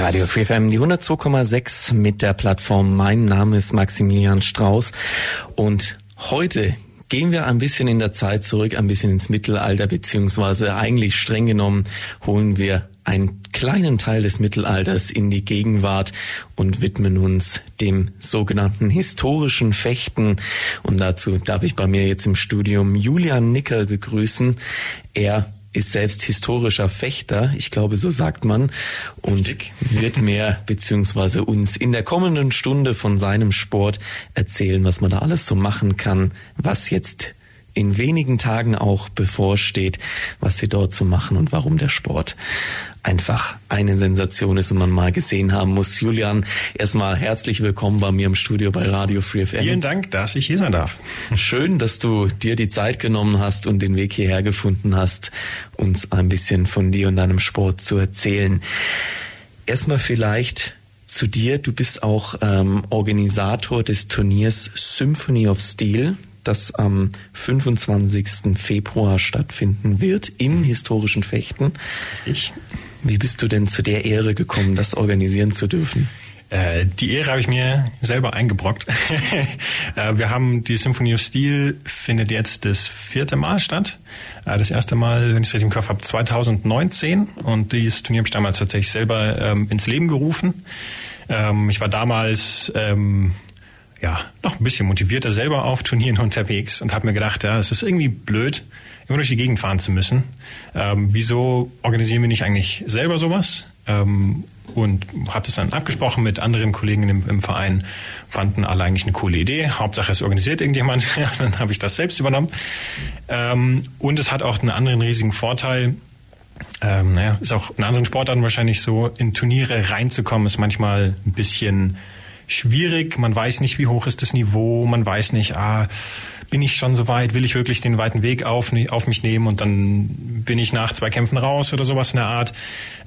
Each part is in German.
Radio 4FM, die 102,6 mit der Plattform. Mein Name ist Maximilian Strauß und heute gehen wir ein bisschen in der Zeit zurück, ein bisschen ins Mittelalter, beziehungsweise eigentlich streng genommen holen wir einen kleinen Teil des Mittelalters in die Gegenwart und widmen uns dem sogenannten historischen Fechten. Und dazu darf ich bei mir jetzt im Studium Julian Nickel begrüßen. Er ist selbst historischer Fechter, ich glaube, so sagt man, und wird mehr beziehungsweise uns in der kommenden Stunde von seinem Sport erzählen, was man da alles so machen kann, was jetzt in wenigen Tagen auch bevorsteht, was sie dort zu so machen und warum der Sport einfach eine Sensation ist und man mal gesehen haben muss. Julian, erstmal herzlich willkommen bei mir im Studio bei Radio Free FM. Vielen Dank, dass ich hier sein darf. Schön, dass du dir die Zeit genommen hast und den Weg hierher gefunden hast, uns ein bisschen von dir und deinem Sport zu erzählen. Erstmal vielleicht zu dir. Du bist auch ähm, Organisator des Turniers Symphony of Steel das am 25. Februar stattfinden wird im historischen Fechten. Ich. Wie bist du denn zu der Ehre gekommen, das organisieren zu dürfen? Äh, die Ehre habe ich mir selber eingebrockt. Äh, wir haben die Symphony of Steel findet jetzt das vierte Mal statt. Äh, das erste Mal, wenn ich es richtig im Kopf habe, 2019 und dieses Turnier habe ich damals tatsächlich selber ähm, ins Leben gerufen. Ähm, ich war damals ähm, ja noch ein bisschen motivierter selber auf Turnieren unterwegs und habe mir gedacht, ja, es ist irgendwie blöd, immer durch die Gegend fahren zu müssen. Ähm, wieso organisieren wir nicht eigentlich selber sowas? Ähm, und habe das dann abgesprochen mit anderen Kollegen im, im, Verein, fanden alle eigentlich eine coole Idee. Hauptsache es organisiert irgendjemand, dann habe ich das selbst übernommen. Ähm, und es hat auch einen anderen riesigen Vorteil. Ähm, naja, ist auch in anderen Sportarten wahrscheinlich so, in Turniere reinzukommen, ist manchmal ein bisschen schwierig. Man weiß nicht, wie hoch ist das Niveau, man weiß nicht, ah, bin ich schon so weit, will ich wirklich den weiten Weg auf, auf mich nehmen und dann bin ich nach zwei Kämpfen raus oder sowas in der Art.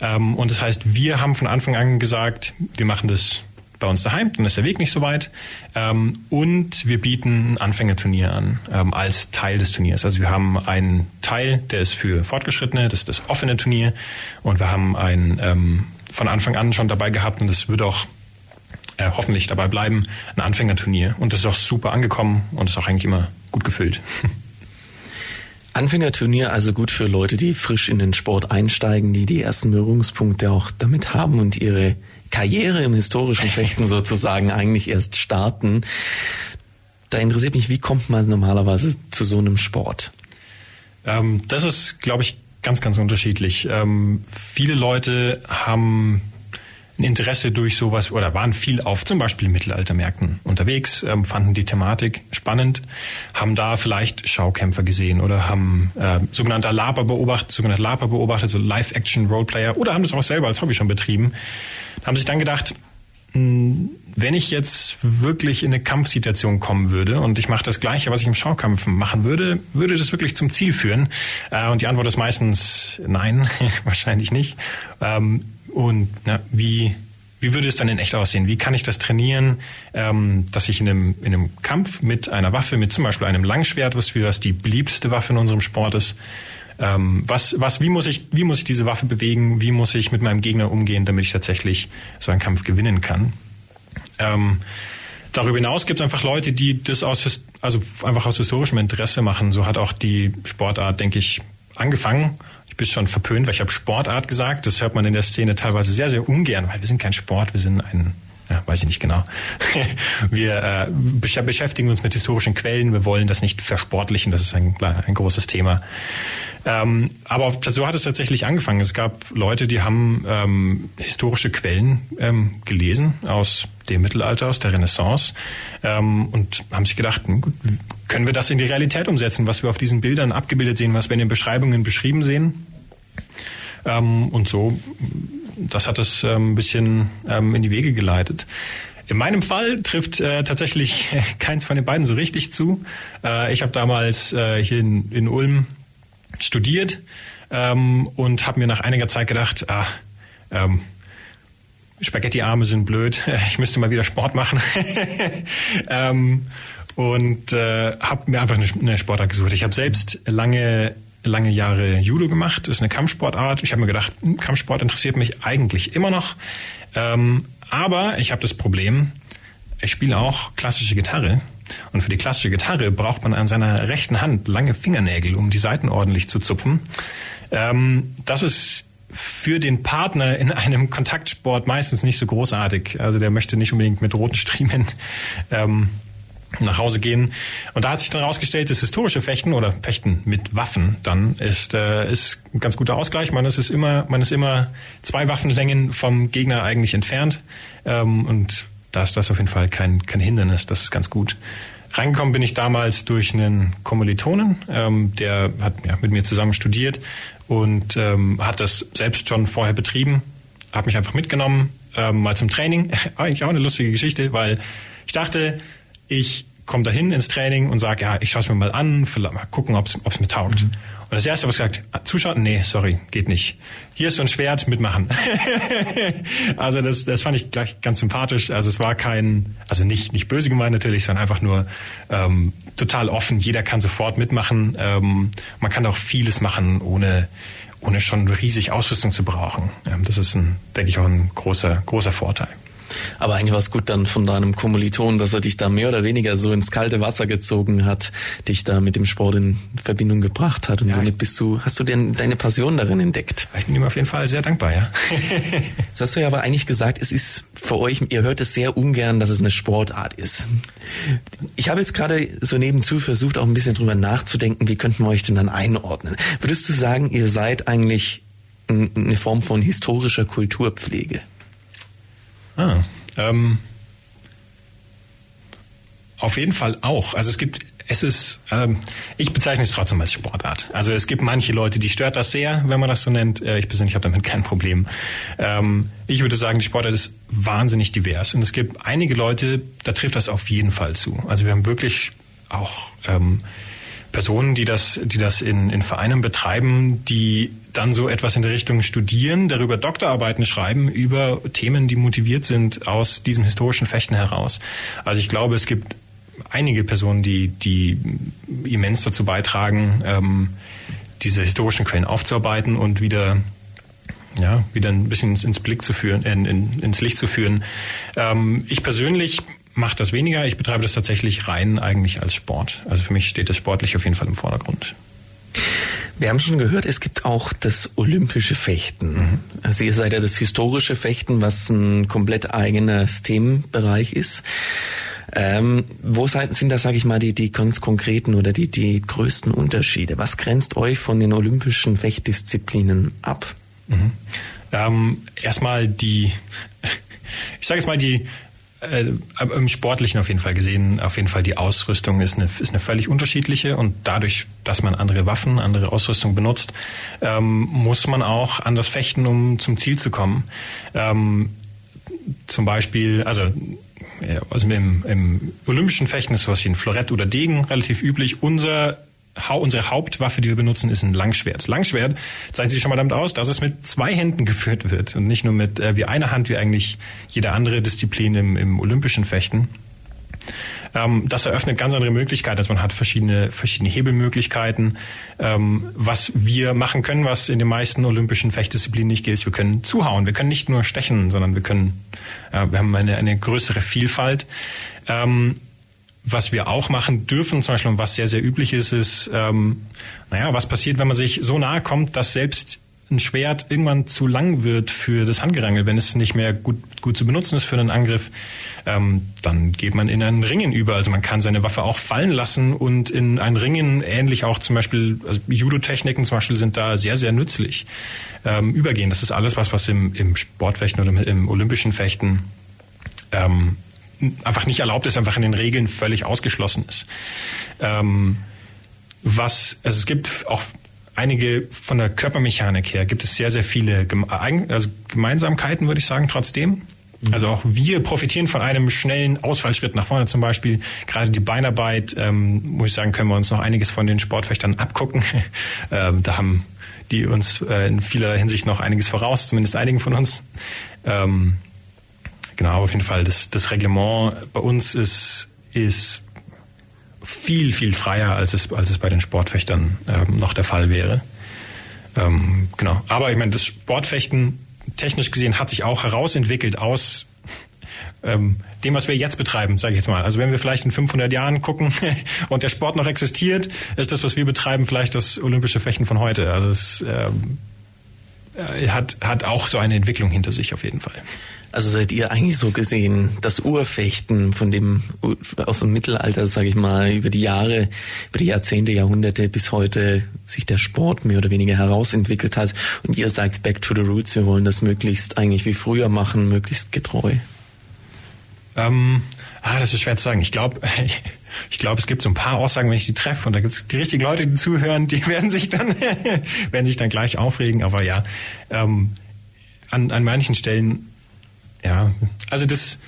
Ähm, und das heißt, wir haben von Anfang an gesagt, wir machen das bei uns daheim, dann ist der Weg nicht so weit. Ähm, und wir bieten ein Anfängerturnier an ähm, als Teil des Turniers. Also wir haben einen Teil, der ist für Fortgeschrittene, das ist das offene Turnier. Und wir haben einen ähm, von Anfang an schon dabei gehabt und das wird auch äh, hoffentlich dabei bleiben, ein Anfängerturnier. Und das ist auch super angekommen und ist auch eigentlich immer gut gefüllt. Anfängerturnier also gut für Leute, die frisch in den Sport einsteigen, die die ersten Berührungspunkte auch damit haben und ihre Karriere im historischen Fechten sozusagen eigentlich erst starten. Da interessiert mich, wie kommt man normalerweise zu so einem Sport? Ähm, das ist, glaube ich, ganz, ganz unterschiedlich. Ähm, viele Leute haben ein Interesse durch sowas oder waren viel auf zum Beispiel Mittelaltermärkten unterwegs, ähm, fanden die Thematik spannend, haben da vielleicht Schaukämpfer gesehen oder haben äh, sogenannte Laper beobachtet, sogenannte Laper beobachtet, so Live-Action-Roleplayer oder haben das auch selber als Hobby schon betrieben, haben sich dann gedacht, mh, hm, wenn ich jetzt wirklich in eine Kampfsituation kommen würde und ich mache das Gleiche, was ich im Schaukampf machen würde, würde das wirklich zum Ziel führen? Äh, und die Antwort ist meistens nein, wahrscheinlich nicht. Ähm, und na, wie, wie würde es dann in echt aussehen? Wie kann ich das trainieren, ähm, dass ich in einem, in einem Kampf mit einer Waffe, mit zum Beispiel einem Langschwert, was für das die beliebteste Waffe in unserem Sport ist, ähm, was, was, wie muss ich, wie muss ich diese Waffe bewegen? Wie muss ich mit meinem Gegner umgehen, damit ich tatsächlich so einen Kampf gewinnen kann? Ähm, darüber hinaus gibt es einfach Leute, die das aus, also einfach aus historischem Interesse machen. So hat auch die Sportart, denke ich, angefangen ich bin schon verpönt, weil ich habe Sportart gesagt. Das hört man in der Szene teilweise sehr, sehr ungern, weil wir sind kein Sport, wir sind ein, ja, weiß ich nicht genau. wir äh, beschäftigen uns mit historischen Quellen, wir wollen das nicht versportlichen, das ist ein, ein großes Thema. Ähm, aber so hat es tatsächlich angefangen. Es gab Leute, die haben ähm, historische Quellen ähm, gelesen aus dem Mittelalter, aus der Renaissance ähm, und haben sich gedacht, hm, gut, können wir das in die Realität umsetzen, was wir auf diesen Bildern abgebildet sehen, was wir in den Beschreibungen beschrieben sehen? Ähm, und so, das hat es ähm, ein bisschen ähm, in die Wege geleitet. In meinem Fall trifft äh, tatsächlich keins von den beiden so richtig zu. Äh, ich habe damals äh, hier in, in Ulm studiert ähm, und habe mir nach einiger Zeit gedacht, ah, ähm, Spaghetti-Arme sind blöd, ich müsste mal wieder Sport machen. und äh, habe mir einfach eine, eine Sportart gesucht. Ich habe selbst lange lange Jahre Judo gemacht, das ist eine Kampfsportart. Ich habe mir gedacht, hm, Kampfsport interessiert mich eigentlich immer noch. Ähm, aber ich habe das Problem, ich spiele auch klassische Gitarre. Und für die klassische Gitarre braucht man an seiner rechten Hand lange Fingernägel, um die Saiten ordentlich zu zupfen. Ähm, das ist für den Partner in einem Kontaktsport meistens nicht so großartig. Also der möchte nicht unbedingt mit roten Striemen ähm, nach Hause gehen. Und da hat sich dann herausgestellt, das historische Fechten oder Fechten mit Waffen dann ist, äh, ist ein ganz guter Ausgleich. Man ist, immer, man ist immer zwei Waffenlängen vom Gegner eigentlich entfernt. Ähm, und da ist das auf jeden Fall kein, kein Hindernis. Das ist ganz gut. Reingekommen bin ich damals durch einen Kommilitonen, ähm, der hat ja, mit mir zusammen studiert und ähm, hat das selbst schon vorher betrieben, hat mich einfach mitgenommen, ähm, mal zum Training. Eigentlich auch eine lustige Geschichte, weil ich dachte, ich komme dahin ins Training und sage, ja, ich schaue es mir mal an, mal gucken, ob es mir taugt. Mhm. Und das erste, was gesagt, zuschauen, nee, sorry, geht nicht. Hier ist so ein Schwert, mitmachen. also das, das fand ich gleich ganz sympathisch. Also es war kein, also nicht, nicht böse gemeint natürlich, sondern einfach nur ähm, total offen. Jeder kann sofort mitmachen. Ähm, man kann auch vieles machen, ohne ohne schon riesig Ausrüstung zu brauchen. Ähm, das ist, ein, denke ich, auch ein großer, großer Vorteil. Aber eigentlich war es gut dann von deinem Kommiliton, dass er dich da mehr oder weniger so ins kalte Wasser gezogen hat, dich da mit dem Sport in Verbindung gebracht hat. Und ja, somit bist du, hast du denn deine Passion darin entdeckt? Ich bin ihm auf jeden Fall sehr dankbar, ja. Jetzt hast du ja aber eigentlich gesagt, es ist für euch, ihr hört es sehr ungern, dass es eine Sportart ist. Ich habe jetzt gerade so nebenzu versucht, auch ein bisschen drüber nachzudenken, wie könnten wir euch denn dann einordnen? Würdest du sagen, ihr seid eigentlich eine Form von historischer Kulturpflege? Ah, ähm, auf jeden Fall auch. Also es gibt, es ist, ähm, ich bezeichne es trotzdem als Sportart. Also es gibt manche Leute, die stört das sehr, wenn man das so nennt. Äh, ich persönlich habe damit kein Problem. Ähm, ich würde sagen, die Sportart ist wahnsinnig divers und es gibt einige Leute, da trifft das auf jeden Fall zu. Also wir haben wirklich auch ähm, Personen, die das, die das in, in Vereinen betreiben, die dann so etwas in der Richtung studieren, darüber Doktorarbeiten schreiben, über Themen, die motiviert sind aus diesem historischen Fechten heraus. Also ich glaube, es gibt einige Personen, die, die immens dazu beitragen, ähm, diese historischen Quellen aufzuarbeiten und wieder ja, wieder ein bisschen ins, Blick zu führen, in, in, ins Licht zu führen. Ähm, ich persönlich mache das weniger. Ich betreibe das tatsächlich rein eigentlich als Sport. Also für mich steht das sportlich auf jeden Fall im Vordergrund. Wir haben schon gehört, es gibt auch das olympische Fechten. Mhm. Also ihr seid ja das historische Fechten, was ein komplett eigener Themenbereich ist. Ähm, wo sind da, sage ich mal, die, die ganz konkreten oder die, die größten Unterschiede? Was grenzt euch von den olympischen Fechtdisziplinen ab? Mhm. Ähm, erstmal die, ich sage jetzt mal die äh, im Sportlichen auf jeden Fall gesehen, auf jeden Fall die Ausrüstung ist eine, ist eine völlig unterschiedliche und dadurch, dass man andere Waffen, andere Ausrüstung benutzt, ähm, muss man auch anders fechten, um zum Ziel zu kommen. Ähm, zum Beispiel, also also im, im olympischen Fechten ist sowas wie ein Florett oder Degen relativ üblich. Unser unsere Hauptwaffe, die wir benutzen, ist ein Langschwert. Langschwert zeichnet sich schon mal damit aus, dass es mit zwei Händen geführt wird und nicht nur mit äh, wie einer Hand, wie eigentlich jede andere Disziplin im, im olympischen Fechten. Ähm, das eröffnet ganz andere Möglichkeiten. Also man hat verschiedene, verschiedene Hebelmöglichkeiten. Ähm, was wir machen können, was in den meisten olympischen Fechtdisziplinen nicht geht, ist, wir können zuhauen. Wir können nicht nur stechen, sondern wir können, äh, wir haben eine, eine größere Vielfalt. Ähm, was wir auch machen dürfen, zum Beispiel, was sehr, sehr üblich ist, ist, ähm, naja, was passiert, wenn man sich so nahe kommt, dass selbst ein Schwert irgendwann zu lang wird für das Handgerangel, wenn es nicht mehr gut, gut zu benutzen ist für einen Angriff, ähm, dann geht man in ein Ringen über. Also man kann seine Waffe auch fallen lassen und in ein Ringen, ähnlich auch zum Beispiel, also Judo-Techniken zum Beispiel sind da sehr, sehr nützlich, ähm, übergehen. Das ist alles was, was im, im Sportfechten oder im, im olympischen Fechten ähm, einfach nicht erlaubt ist, einfach in den Regeln völlig ausgeschlossen ist. Ähm, was, also es gibt auch einige von der Körpermechanik her gibt es sehr, sehr viele also Gemeinsamkeiten, würde ich sagen, trotzdem. Mhm. Also auch wir profitieren von einem schnellen Ausfallschritt nach vorne zum Beispiel. Gerade die Beinarbeit, ähm, muss ich sagen, können wir uns noch einiges von den Sportfechtern abgucken. ähm, da haben die uns äh, in vieler Hinsicht noch einiges voraus, zumindest einigen von uns. Ähm, genau, auf jeden Fall. Das, das Reglement bei uns ist, ist viel, viel freier, als es, als es bei den Sportfechtern ähm, noch der Fall wäre. Ähm, genau. Aber ich meine, das Sportfechten technisch gesehen hat sich auch herausentwickelt aus ähm, dem, was wir jetzt betreiben, sage ich jetzt mal. Also wenn wir vielleicht in 500 Jahren gucken und der Sport noch existiert, ist das, was wir betreiben, vielleicht das olympische Fechten von heute. Also es ähm, äh, hat, hat auch so eine Entwicklung hinter sich auf jeden Fall. Also seid ihr eigentlich so gesehen das Urfechten von dem aus dem Mittelalter, sage ich mal, über die Jahre, über die Jahrzehnte, Jahrhunderte bis heute sich der Sport mehr oder weniger herausentwickelt hat und ihr sagt Back to the Roots, wir wollen das möglichst eigentlich wie früher machen, möglichst getreu. Ähm, ah, das ist schwer zu sagen. Ich glaube, ich glaube, es gibt so ein paar Aussagen, wenn ich die treffe und da gibt es die richtigen Leute, die zuhören, die werden sich dann werden sich dann gleich aufregen. Aber ja, ähm, an, an manchen Stellen ja, also das,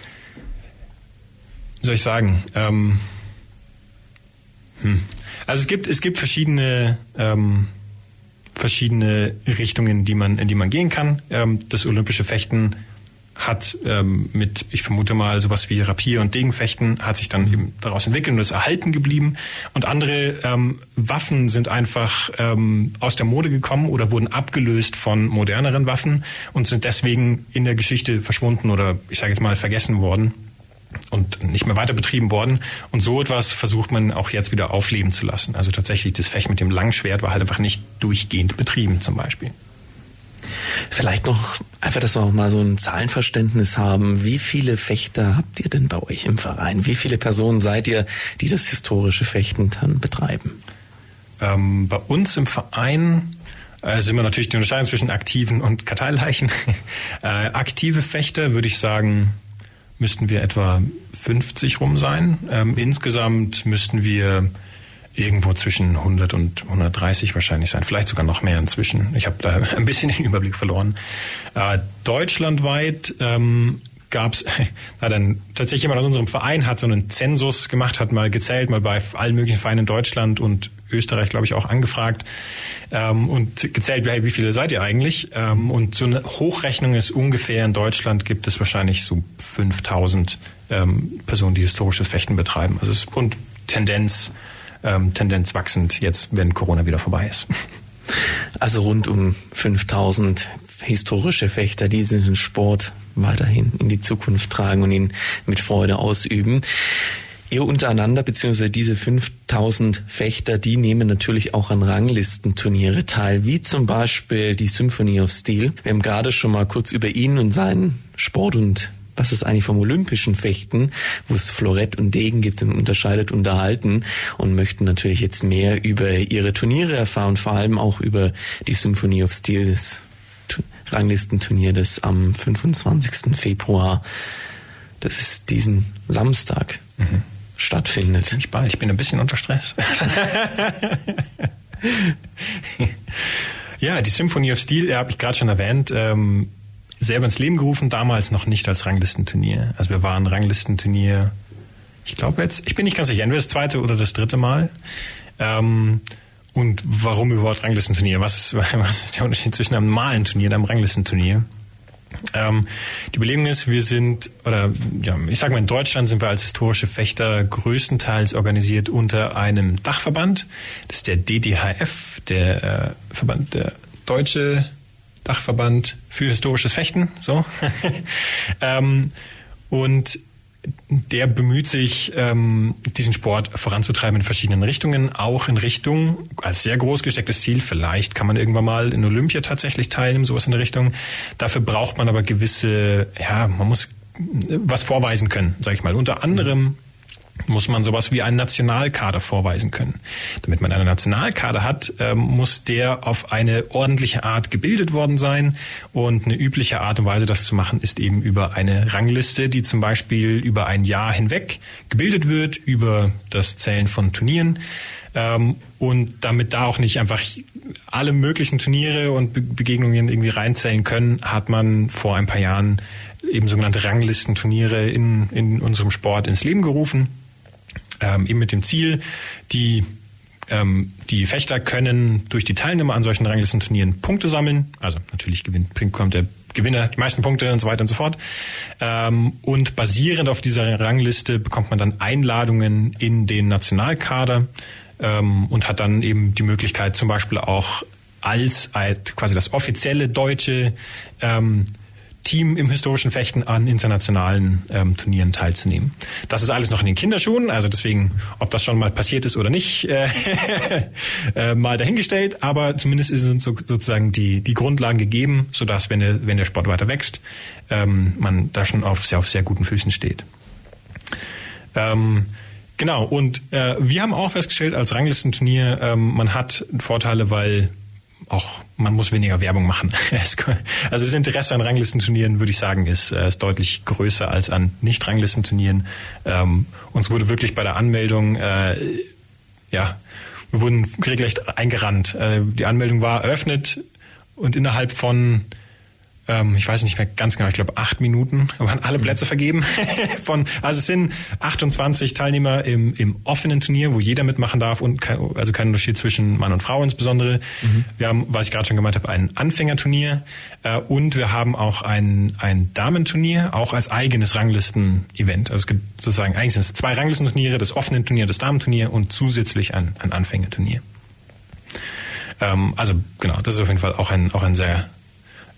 wie soll ich sagen, ähm, hm. also es gibt, es gibt verschiedene, ähm, verschiedene Richtungen, die man, in die man gehen kann. Ähm, das olympische Fechten hat ähm, mit, ich vermute mal, sowas wie Rapier und Degenfechten hat sich dann eben daraus entwickelt und ist erhalten geblieben. Und andere ähm, Waffen sind einfach ähm, aus der Mode gekommen oder wurden abgelöst von moderneren Waffen und sind deswegen in der Geschichte verschwunden oder ich sage jetzt mal vergessen worden und nicht mehr weiter betrieben worden. Und so etwas versucht man auch jetzt wieder aufleben zu lassen. Also tatsächlich das Fecht mit dem Langschwert war halt einfach nicht durchgehend betrieben zum Beispiel. Vielleicht noch einfach, dass wir auch mal so ein Zahlenverständnis haben. Wie viele Fechter habt ihr denn bei euch im Verein? Wie viele Personen seid ihr, die das historische Fechten dann betreiben? Ähm, bei uns im Verein äh, sind wir natürlich die Unterscheidung zwischen aktiven und Karteileichen. äh, aktive Fechter würde ich sagen, müssten wir etwa 50 rum sein. Ähm, insgesamt müssten wir irgendwo zwischen 100 und 130 wahrscheinlich sein, vielleicht sogar noch mehr inzwischen. Ich habe da ein bisschen den Überblick verloren. Äh, deutschlandweit ähm, gab es, dann tatsächlich jemand aus unserem Verein hat so einen Zensus gemacht, hat mal gezählt, mal bei allen möglichen Vereinen in Deutschland und Österreich, glaube ich, auch angefragt ähm, und gezählt, hey, wie viele seid ihr eigentlich? Ähm, und so eine Hochrechnung ist ungefähr in Deutschland gibt es wahrscheinlich so 5000 ähm, Personen, die historisches Fechten betreiben. Also es, und Tendenz ähm, Tendenz wachsend jetzt, wenn Corona wieder vorbei ist. Also rund um 5000 historische Fechter, die diesen Sport weiterhin in die Zukunft tragen und ihn mit Freude ausüben. Ihr untereinander, beziehungsweise diese 5000 Fechter, die nehmen natürlich auch an Ranglistenturniere teil, wie zum Beispiel die Symphony of Steel. Wir haben gerade schon mal kurz über ihn und seinen Sport und was ist eigentlich vom olympischen Fechten, wo es Florett und Degen gibt und unterscheidet, unterhalten und möchten natürlich jetzt mehr über ihre Turniere erfahren, vor allem auch über die Symphony of Steel, das Ranglistenturnier, das am 25. Februar, das ist diesen Samstag, mhm. stattfindet. Ziemlich bald, ich bin ein bisschen unter Stress. ja, die Symphony of Steel, ja, habe ich gerade schon erwähnt, ähm, selber ins Leben gerufen, damals noch nicht als Ranglistenturnier. Also wir waren Ranglistenturnier, ich glaube jetzt, ich bin nicht ganz sicher, entweder das zweite oder das dritte Mal. Ähm, und warum überhaupt Ranglistenturnier? Was ist, was ist der Unterschied zwischen einem normalen Turnier und einem Ranglistenturnier? Ähm, die Überlegung ist, wir sind, oder ja, ich sage mal, in Deutschland sind wir als historische Fechter größtenteils organisiert unter einem Dachverband. Das ist der DDHF, der äh, Verband der Deutsche Dachverband für historisches Fechten. So. ähm, und der bemüht sich, ähm, diesen Sport voranzutreiben in verschiedenen Richtungen, auch in Richtung, als sehr groß gestecktes Ziel, vielleicht kann man irgendwann mal in Olympia tatsächlich teilnehmen, sowas in der Richtung. Dafür braucht man aber gewisse, ja, man muss was vorweisen können, sage ich mal. Unter anderem muss man sowas wie einen Nationalkader vorweisen können. Damit man einen Nationalkader hat, ähm, muss der auf eine ordentliche Art gebildet worden sein. Und eine übliche Art und Weise, das zu machen, ist eben über eine Rangliste, die zum Beispiel über ein Jahr hinweg gebildet wird, über das Zählen von Turnieren. Ähm, und damit da auch nicht einfach alle möglichen Turniere und Be Begegnungen irgendwie reinzählen können, hat man vor ein paar Jahren eben sogenannte Ranglistenturniere in, in unserem Sport ins Leben gerufen. Ähm, eben mit dem Ziel, die ähm, die Fechter können durch die Teilnahme an solchen Ranglistenturnieren Punkte sammeln. Also natürlich gewinnt, kommt der Gewinner die meisten Punkte und so weiter und so fort. Ähm, und basierend auf dieser Rangliste bekommt man dann Einladungen in den Nationalkader ähm, und hat dann eben die Möglichkeit zum Beispiel auch als quasi das offizielle deutsche ähm, Team im historischen Fechten an internationalen ähm, Turnieren teilzunehmen. Das ist alles noch in den Kinderschuhen, also deswegen, ob das schon mal passiert ist oder nicht, äh, äh, mal dahingestellt. Aber zumindest sind so, sozusagen die die Grundlagen gegeben, sodass wenn der wenn der Sport weiter wächst, ähm, man da schon auf sehr auf sehr guten Füßen steht. Ähm, Genau, und äh, wir haben auch festgestellt, als Ranglistenturnier, ähm, man hat Vorteile, weil auch man muss weniger Werbung machen. also das Interesse an Ranglistenturnieren, würde ich sagen, ist, äh, ist deutlich größer als an Nicht-Ranglistenturnieren. Ähm, uns wurde wirklich bei der Anmeldung, äh, ja, wir wurden regelrecht eingerannt. Äh, die Anmeldung war eröffnet und innerhalb von ähm, ich weiß nicht mehr ganz genau, ich glaube acht Minuten waren alle Plätze vergeben. Von, also es sind 28 Teilnehmer im, im offenen Turnier, wo jeder mitmachen darf und kein, also kein Unterschied zwischen Mann und Frau insbesondere. Mhm. Wir haben, was ich gerade schon gemeint habe, ein Anfängerturnier äh, und wir haben auch ein, ein Damenturnier, auch als eigenes Ranglisten-Event. Also es gibt sozusagen eigentlich sind es zwei Ranglistenturniere, das offene Turnier, das Damenturnier und zusätzlich ein, ein Anfängerturnier. Ähm, also genau, das ist auf jeden Fall auch ein, auch ein sehr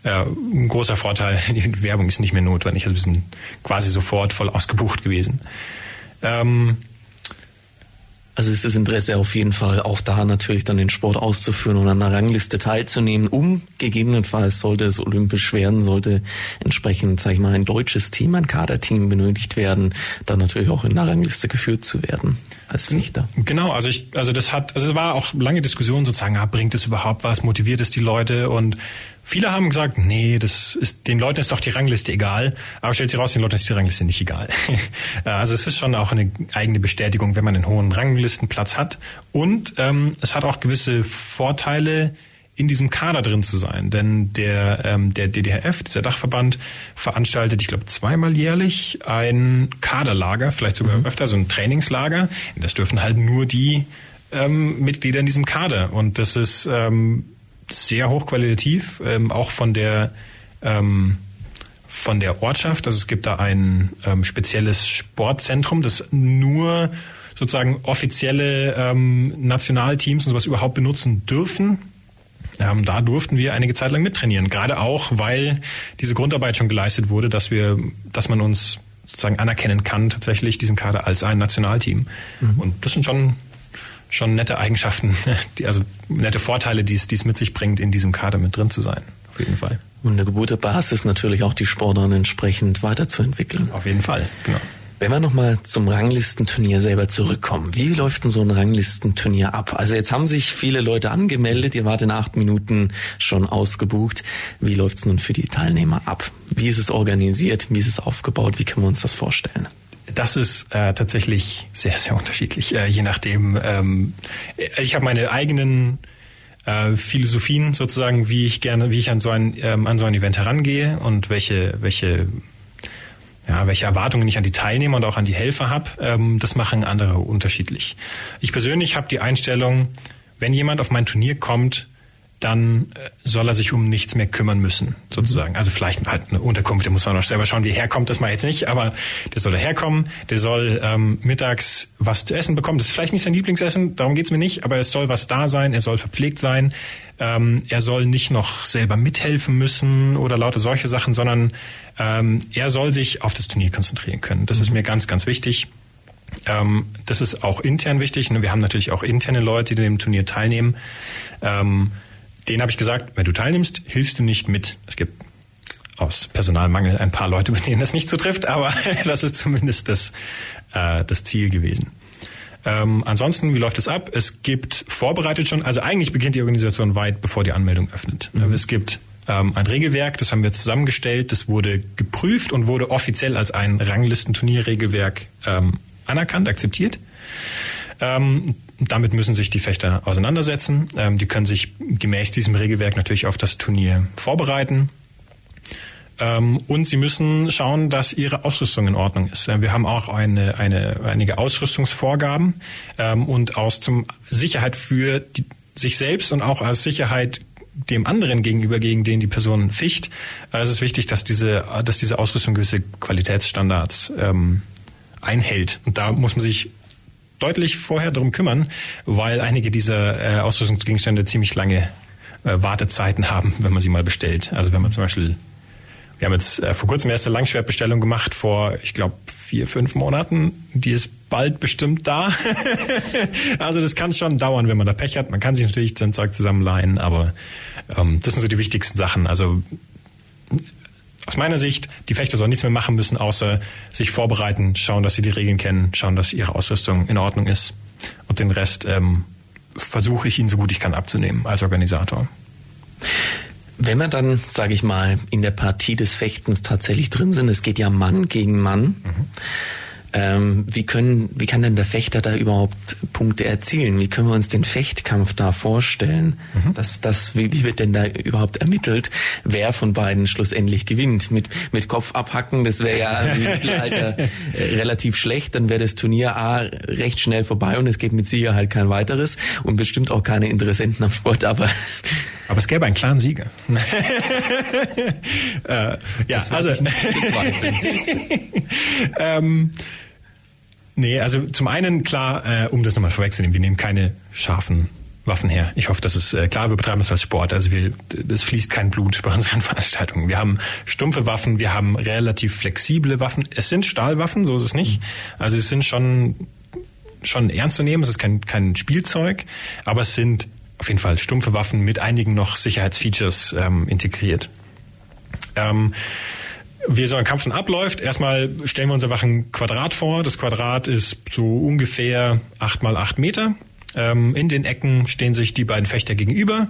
äh, ein großer Vorteil, die Werbung ist nicht mehr notwendig. Also wir sind quasi sofort voll ausgebucht gewesen. Ähm, also ist das Interesse auf jeden Fall auch da natürlich dann den Sport auszuführen und an der Rangliste teilzunehmen, um gegebenenfalls sollte es olympisch werden, sollte entsprechend, sag ich mal, ein deutsches Team, ein Kaderteam benötigt werden, dann natürlich auch in der Rangliste geführt zu werden als Fechter. Genau, also ich, also das hat, also es war auch lange Diskussion sozusagen, ah, bringt es überhaupt was, motiviert es die Leute und Viele haben gesagt, nee, das ist, den Leuten ist doch die Rangliste egal. Aber stellt sich raus, den Leuten ist die Rangliste nicht egal. also es ist schon auch eine eigene Bestätigung, wenn man einen hohen Ranglistenplatz hat. Und ähm, es hat auch gewisse Vorteile, in diesem Kader drin zu sein. Denn der, ähm, der DDHF, dieser Dachverband, veranstaltet, ich glaube, zweimal jährlich ein Kaderlager, vielleicht sogar mhm. öfter, so ein Trainingslager. Das dürfen halt nur die ähm, Mitglieder in diesem Kader. Und das ist ähm, sehr hochqualitativ, ähm, auch von der ähm, von der Ortschaft. Also es gibt da ein ähm, spezielles Sportzentrum, das nur sozusagen offizielle ähm, Nationalteams und sowas überhaupt benutzen dürfen. Ähm, da durften wir einige Zeit lang mittrainieren, gerade auch, weil diese Grundarbeit schon geleistet wurde, dass wir, dass man uns sozusagen anerkennen kann, tatsächlich diesen Kader als ein Nationalteam. Mhm. Und das sind schon schon nette Eigenschaften, die, also nette Vorteile, die es, die es mit sich bringt, in diesem Kader mit drin zu sein. Auf jeden Fall. Und eine gute Basis natürlich auch die Sportler entsprechend weiterzuentwickeln. Auf jeden Fall, genau. Wenn wir nochmal zum Ranglistenturnier selber zurückkommen, wie läuft denn so ein Ranglistenturnier ab? Also jetzt haben sich viele Leute angemeldet, ihr wart in acht Minuten schon ausgebucht. Wie läuft's nun für die Teilnehmer ab? Wie ist es organisiert? Wie ist es aufgebaut? Wie können wir uns das vorstellen? Das ist äh, tatsächlich sehr, sehr unterschiedlich, äh, je nachdem. Ähm, ich habe meine eigenen äh, Philosophien sozusagen, wie ich gerne, wie ich an so ein ähm, an so ein Event herangehe und welche welche ja, welche Erwartungen ich an die Teilnehmer und auch an die Helfer habe. Ähm, das machen andere unterschiedlich. Ich persönlich habe die Einstellung, wenn jemand auf mein Turnier kommt, dann äh, soll er sich um nichts mehr kümmern müssen, sozusagen. Also vielleicht halt eine Unterkunft, der muss man noch selber schauen, wie er herkommt, das mal jetzt nicht, aber der soll daherkommen, der soll ähm, mittags was zu essen bekommen. Das ist vielleicht nicht sein Lieblingsessen, darum geht's mir nicht, aber es soll was da sein, er soll verpflegt sein, ähm, er soll nicht noch selber mithelfen müssen oder lauter solche Sachen, sondern ähm, er soll sich auf das Turnier konzentrieren können. Das mhm. ist mir ganz, ganz wichtig. Ähm, das ist auch intern wichtig. Wir haben natürlich auch interne Leute, die dem Turnier teilnehmen. Ähm, den habe ich gesagt, wenn du teilnimmst, hilfst du nicht mit. Es gibt aus Personalmangel ein paar Leute, bei denen das nicht zutrifft, aber das ist zumindest das, äh, das Ziel gewesen. Ähm, ansonsten, wie läuft es ab? Es gibt vorbereitet schon, also eigentlich beginnt die Organisation weit, bevor die Anmeldung öffnet. Mhm. Es gibt ähm, ein Regelwerk, das haben wir zusammengestellt, das wurde geprüft und wurde offiziell als ein Ranglistenturnierregelwerk ähm, anerkannt, akzeptiert. Ähm, damit müssen sich die Fechter auseinandersetzen. Ähm, die können sich gemäß diesem Regelwerk natürlich auf das Turnier vorbereiten. Ähm, und sie müssen schauen, dass ihre Ausrüstung in Ordnung ist. Wir haben auch eine, eine, einige Ausrüstungsvorgaben ähm, und aus zum Sicherheit für die, sich selbst und auch als Sicherheit dem anderen gegenüber, gegen den die Person ficht. Äh, es wichtig, dass diese, dass diese Ausrüstung gewisse Qualitätsstandards ähm, einhält. Und da muss man sich deutlich vorher darum kümmern, weil einige dieser äh, Ausrüstungsgegenstände ziemlich lange äh, Wartezeiten haben, wenn man sie mal bestellt. Also wenn man zum Beispiel wir haben jetzt äh, vor kurzem erste Langschwertbestellung gemacht, vor, ich glaube, vier, fünf Monaten. Die ist bald bestimmt da. also das kann schon dauern, wenn man da Pech hat. Man kann sich natürlich sein Zeug zusammenleihen, aber ähm, das sind so die wichtigsten Sachen. Also aus meiner Sicht, die Fechter sollen nichts mehr machen müssen, außer sich vorbereiten, schauen, dass sie die Regeln kennen, schauen, dass ihre Ausrüstung in Ordnung ist. Und den Rest ähm, versuche ich ihnen so gut ich kann abzunehmen als Organisator. Wenn wir dann, sage ich mal, in der Partie des Fechtens tatsächlich drin sind, es geht ja Mann gegen Mann, mhm. Ähm, wie, können, wie kann denn der Fechter da überhaupt Punkte erzielen? Wie können wir uns den Fechtkampf da vorstellen? Mhm. Das, das, wie, wie wird denn da überhaupt ermittelt, wer von beiden schlussendlich gewinnt? Mit, mit Kopf abhacken, das wäre ja im Mittelalter äh, relativ schlecht, dann wäre das Turnier A recht schnell vorbei und es geht mit Sicherheit kein weiteres und bestimmt auch keine Interessenten am Sport, aber aber es gäbe einen klaren Sieger. äh, ja, also. ähm, nee, also zum einen klar, äh, um das nochmal vorwegzunehmen, wir nehmen keine scharfen Waffen her. Ich hoffe, das ist äh, klar. Wir betreiben das als Sport. Also wir, es fließt kein Blut bei unseren Veranstaltungen. Wir haben stumpfe Waffen, wir haben relativ flexible Waffen. Es sind Stahlwaffen, so ist es nicht. Also es sind schon schon ernst zu nehmen. Es ist kein kein Spielzeug, aber es sind auf jeden Fall stumpfe Waffen mit einigen noch Sicherheitsfeatures ähm, integriert. Ähm, wie so ein Kampf dann abläuft, erstmal stellen wir uns einfach ein Quadrat vor. Das Quadrat ist so ungefähr acht mal acht Meter. Ähm, in den Ecken stehen sich die beiden Fechter gegenüber,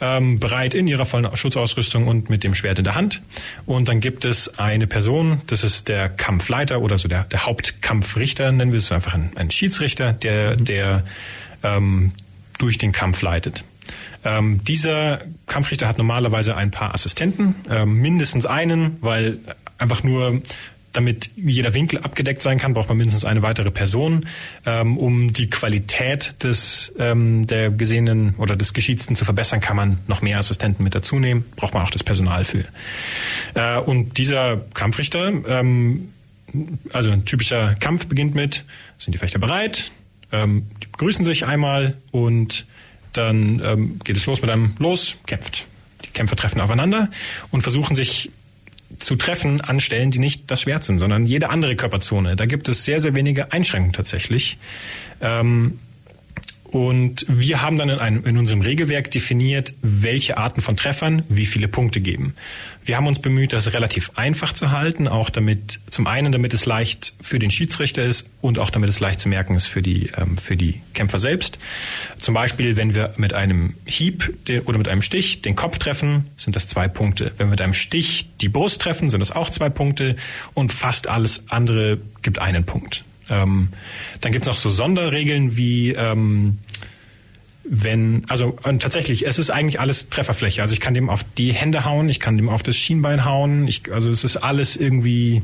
ähm, bereit in ihrer vollen Schutzausrüstung und mit dem Schwert in der Hand. Und dann gibt es eine Person, das ist der Kampfleiter oder so der, der Hauptkampfrichter, nennen wir es einfach ein, ein Schiedsrichter, der, der ähm, durch den Kampf leitet. Ähm, dieser Kampfrichter hat normalerweise ein paar Assistenten, ähm, mindestens einen, weil einfach nur damit jeder Winkel abgedeckt sein kann, braucht man mindestens eine weitere Person. Ähm, um die Qualität des ähm, der Gesehenen oder des Geschiedssten zu verbessern, kann man noch mehr Assistenten mit dazu nehmen. Braucht man auch das Personal für. Äh, und dieser Kampfrichter, ähm, also ein typischer Kampf beginnt mit: Sind die Fechter bereit? Ähm, die begrüßen sich einmal und dann ähm, geht es los mit einem Los, kämpft. Die Kämpfer treffen aufeinander und versuchen sich zu treffen an Stellen, die nicht das Schwert sind, sondern jede andere Körperzone. Da gibt es sehr, sehr wenige Einschränkungen tatsächlich. Ähm, und wir haben dann in, einem, in unserem Regelwerk definiert, welche Arten von Treffern wie viele Punkte geben. Wir haben uns bemüht, das relativ einfach zu halten, auch damit, zum einen, damit es leicht für den Schiedsrichter ist und auch damit es leicht zu merken ist für die, ähm, für die Kämpfer selbst. Zum Beispiel, wenn wir mit einem Hieb oder mit einem Stich den Kopf treffen, sind das zwei Punkte. Wenn wir mit einem Stich die Brust treffen, sind das auch zwei Punkte und fast alles andere gibt einen Punkt. Ähm, dann gibt es noch so Sonderregeln wie ähm, wenn, also und tatsächlich, es ist eigentlich alles Trefferfläche. Also ich kann dem auf die Hände hauen, ich kann dem auf das Schienbein hauen, ich, also es ist alles irgendwie.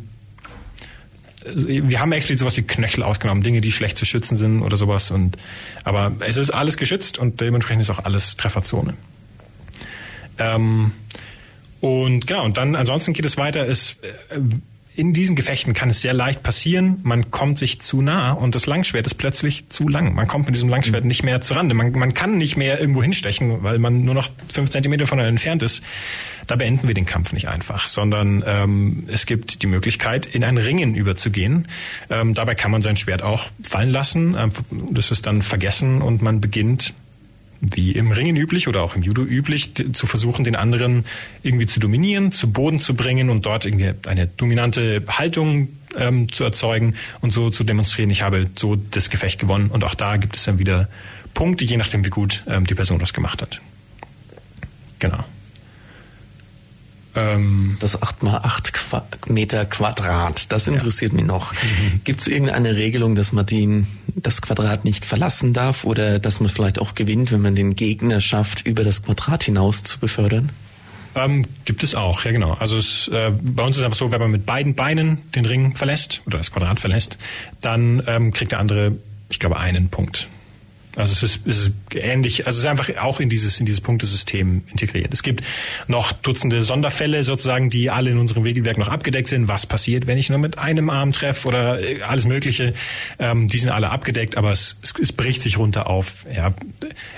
Wir haben explizit sowas wie Knöchel ausgenommen, Dinge, die schlecht zu schützen sind oder sowas. Und aber es ist alles geschützt und dementsprechend ist auch alles Trefferzone. Ähm, und genau, und dann ansonsten geht es weiter. Es, äh, in diesen Gefechten kann es sehr leicht passieren, man kommt sich zu nah und das Langschwert ist plötzlich zu lang. Man kommt mit diesem Langschwert nicht mehr zu Rande. Man, man kann nicht mehr irgendwo hinstechen, weil man nur noch fünf Zentimeter von entfernt ist. Da beenden wir den Kampf nicht einfach, sondern ähm, es gibt die Möglichkeit, in ein Ringen überzugehen. Ähm, dabei kann man sein Schwert auch fallen lassen. Ähm, das ist dann vergessen und man beginnt wie im Ringen üblich oder auch im Judo üblich, zu versuchen, den anderen irgendwie zu dominieren, zu Boden zu bringen und dort irgendwie eine dominante Haltung ähm, zu erzeugen und so zu demonstrieren, ich habe so das Gefecht gewonnen. Und auch da gibt es dann wieder Punkte, je nachdem, wie gut ähm, die Person das gemacht hat. Genau. Ähm, das 8 mal 8 Qua Meter Quadrat, das interessiert ja. mich noch. Mhm. Gibt es irgendeine Regelung, dass man den, das Quadrat nicht verlassen darf oder dass man vielleicht auch gewinnt, wenn man den Gegner schafft, über das Quadrat hinaus zu befördern? Ähm, gibt es auch, ja genau. Also es, äh, bei uns ist es einfach so, wenn man mit beiden Beinen den Ring verlässt oder das Quadrat verlässt, dann ähm, kriegt der andere, ich glaube, einen Punkt. Also es ist, es ist ähnlich, also es ist einfach auch in dieses, in dieses Punktesystem integriert. Es gibt noch Dutzende Sonderfälle sozusagen, die alle in unserem Regelwerk noch abgedeckt sind. Was passiert, wenn ich nur mit einem Arm treffe oder äh, alles Mögliche. Ähm, die sind alle abgedeckt, aber es, es, es bricht sich runter auf. Ja,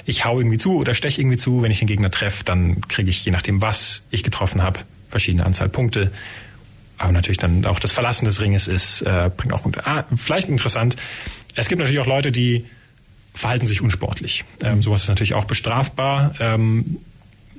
ich hau irgendwie zu oder steche irgendwie zu. Wenn ich den Gegner treffe, dann kriege ich, je nachdem, was ich getroffen habe, verschiedene Anzahl Punkte. Aber natürlich dann auch das Verlassen des Ringes ist, äh, bringt auch Punkte. Ah, vielleicht interessant. Es gibt natürlich auch Leute, die verhalten sich unsportlich. Ähm, sowas ist natürlich auch bestrafbar. Ähm,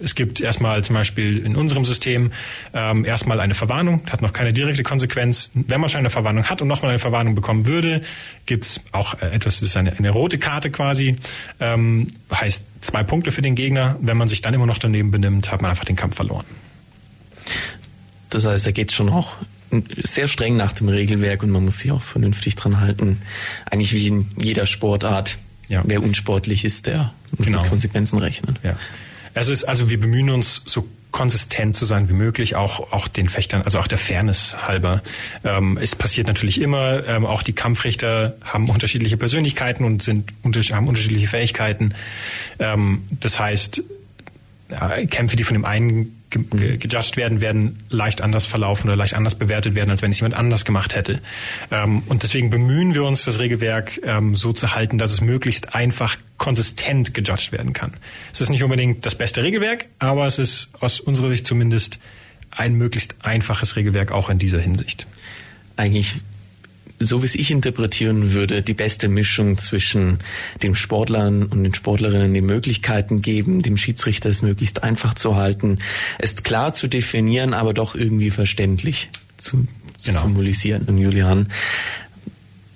es gibt erstmal zum Beispiel in unserem System ähm, erstmal eine Verwarnung, hat noch keine direkte Konsequenz. Wenn man schon eine Verwarnung hat und nochmal eine Verwarnung bekommen würde, gibt's auch äh, etwas, das ist eine, eine rote Karte quasi, ähm, heißt zwei Punkte für den Gegner. Wenn man sich dann immer noch daneben benimmt, hat man einfach den Kampf verloren. Das heißt, da geht's schon auch sehr streng nach dem Regelwerk und man muss sich auch vernünftig dran halten. Eigentlich wie in jeder Sportart. Ja. Wer unsportlich ist, der muss genau. mit Konsequenzen rechnen. Ja. Es ist also, wir bemühen uns so konsistent zu sein wie möglich, auch auch den Fechtern, also auch der Fairness halber. Ähm, es passiert natürlich immer, ähm, auch die Kampfrichter haben unterschiedliche Persönlichkeiten und sind haben unterschiedliche Fähigkeiten. Ähm, das heißt, Kämpfe, die von dem einen ge gejudged werden, werden leicht anders verlaufen oder leicht anders bewertet werden, als wenn es jemand anders gemacht hätte. Ähm, und deswegen bemühen wir uns, das Regelwerk ähm, so zu halten, dass es möglichst einfach konsistent gejudged werden kann. Es ist nicht unbedingt das beste Regelwerk, aber es ist aus unserer Sicht zumindest ein möglichst einfaches Regelwerk auch in dieser Hinsicht. Eigentlich so wie es ich interpretieren würde, die beste Mischung zwischen dem Sportlern und den Sportlerinnen die Möglichkeiten geben, dem Schiedsrichter es möglichst einfach zu halten, es klar zu definieren, aber doch irgendwie verständlich zu, zu genau. symbolisieren. Und Julian,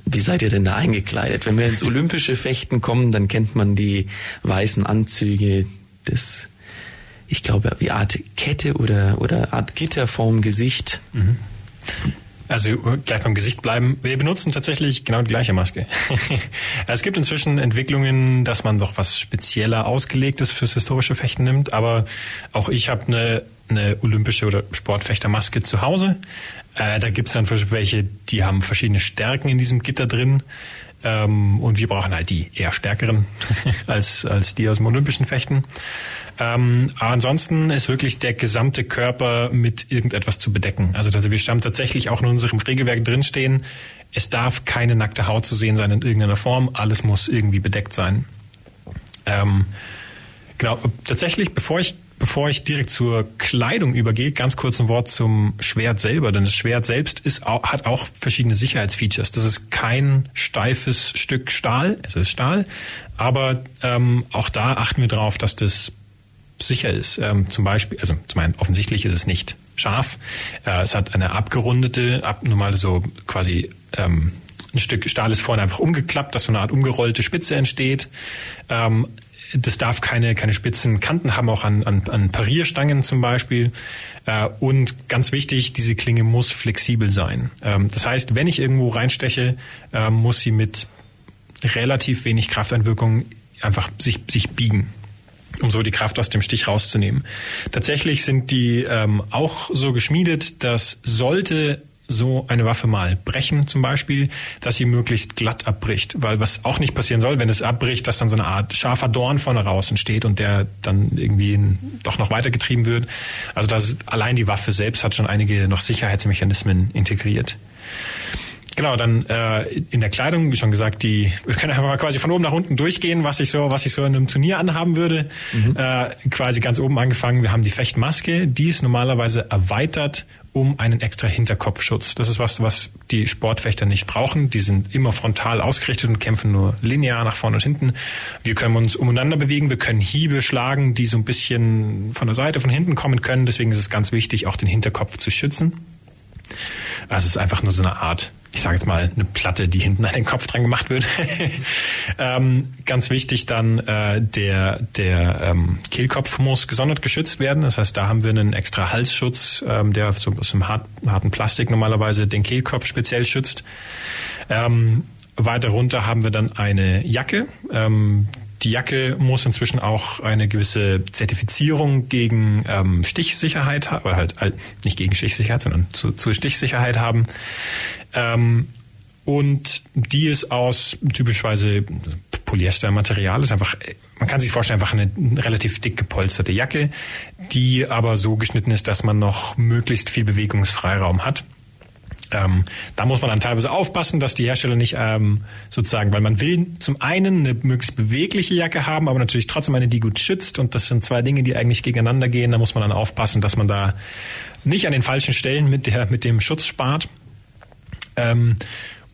wie seid ihr denn da eingekleidet? Wenn wir ins olympische Fechten kommen, dann kennt man die weißen Anzüge des, ich glaube, wie Art Kette oder, oder Art Gitter vorm Gesicht. Mhm. Also gleich beim Gesicht bleiben. Wir benutzen tatsächlich genau die gleiche Maske. es gibt inzwischen Entwicklungen, dass man doch was spezieller ausgelegtes fürs historische Fechten nimmt. Aber auch ich habe eine, eine olympische oder Sportfechtermaske zu Hause. Äh, da gibt's dann welche, die haben verschiedene Stärken in diesem Gitter drin. Ähm, und wir brauchen halt die eher stärkeren als, als die aus dem olympischen Fechten. Ähm, ansonsten ist wirklich der gesamte Körper mit irgendetwas zu bedecken. Also, also wir stammen tatsächlich auch in unserem Regelwerk drinstehen, es darf keine nackte Haut zu sehen sein in irgendeiner Form, alles muss irgendwie bedeckt sein. Ähm, genau, tatsächlich, bevor ich bevor ich direkt zur Kleidung übergehe, ganz kurz ein Wort zum Schwert selber. Denn das Schwert selbst ist, hat auch verschiedene Sicherheitsfeatures. Das ist kein steifes Stück Stahl, es ist Stahl, aber ähm, auch da achten wir darauf, dass das sicher ist. Ähm, zum Beispiel, also zum einen offensichtlich ist es nicht scharf. Äh, es hat eine abgerundete, abnormale so quasi ähm, ein Stück Stahl ist vorne einfach umgeklappt, dass so eine Art umgerollte Spitze entsteht. Ähm, das darf keine, keine spitzen Kanten haben, auch an, an, an Parierstangen zum Beispiel. Äh, und ganz wichtig, diese Klinge muss flexibel sein. Ähm, das heißt, wenn ich irgendwo reinsteche, äh, muss sie mit relativ wenig Krafteinwirkung einfach sich, sich biegen um so die Kraft aus dem Stich rauszunehmen. Tatsächlich sind die ähm, auch so geschmiedet, dass sollte so eine Waffe mal brechen zum Beispiel, dass sie möglichst glatt abbricht. Weil was auch nicht passieren soll, wenn es abbricht, dass dann so eine Art scharfer Dorn vorne raus entsteht und der dann irgendwie doch noch weitergetrieben wird. Also das, allein die Waffe selbst hat schon einige noch Sicherheitsmechanismen integriert. Genau, dann äh, in der Kleidung, wie schon gesagt, die wir können einfach mal quasi von oben nach unten durchgehen, was ich so, was ich so in einem Turnier anhaben würde. Mhm. Äh, quasi ganz oben angefangen. Wir haben die Fechtmaske, die ist normalerweise erweitert um einen extra Hinterkopfschutz. Das ist was, was die Sportfechter nicht brauchen. Die sind immer frontal ausgerichtet und kämpfen nur linear nach vorne und hinten. Wir können uns umeinander bewegen, wir können Hiebe schlagen, die so ein bisschen von der Seite, von hinten kommen können. Deswegen ist es ganz wichtig, auch den Hinterkopf zu schützen. Also es ist einfach nur so eine Art ich sage jetzt mal, eine Platte, die hinten an den Kopf dran gemacht wird. ähm, ganz wichtig dann, äh, der, der ähm, Kehlkopf muss gesondert geschützt werden. Das heißt, da haben wir einen extra Halsschutz, ähm, der so aus dem hart, harten Plastik normalerweise den Kehlkopf speziell schützt. Ähm, weiter runter haben wir dann eine Jacke. Die Jacke muss inzwischen auch eine gewisse Zertifizierung gegen ähm, Stichsicherheit haben, oder halt, halt nicht gegen Stichsicherheit, sondern zu, zur Stichsicherheit haben. Ähm, und die ist aus typischerweise Polyestermaterial, ist einfach, man kann sich vorstellen, einfach eine relativ dick gepolsterte Jacke, die aber so geschnitten ist, dass man noch möglichst viel Bewegungsfreiraum hat. Ähm, da muss man dann teilweise aufpassen, dass die Hersteller nicht ähm, sozusagen, weil man will zum einen eine möglichst bewegliche Jacke haben, aber natürlich trotzdem eine, die gut schützt. Und das sind zwei Dinge, die eigentlich gegeneinander gehen. Da muss man dann aufpassen, dass man da nicht an den falschen Stellen mit, der, mit dem Schutz spart. Ähm,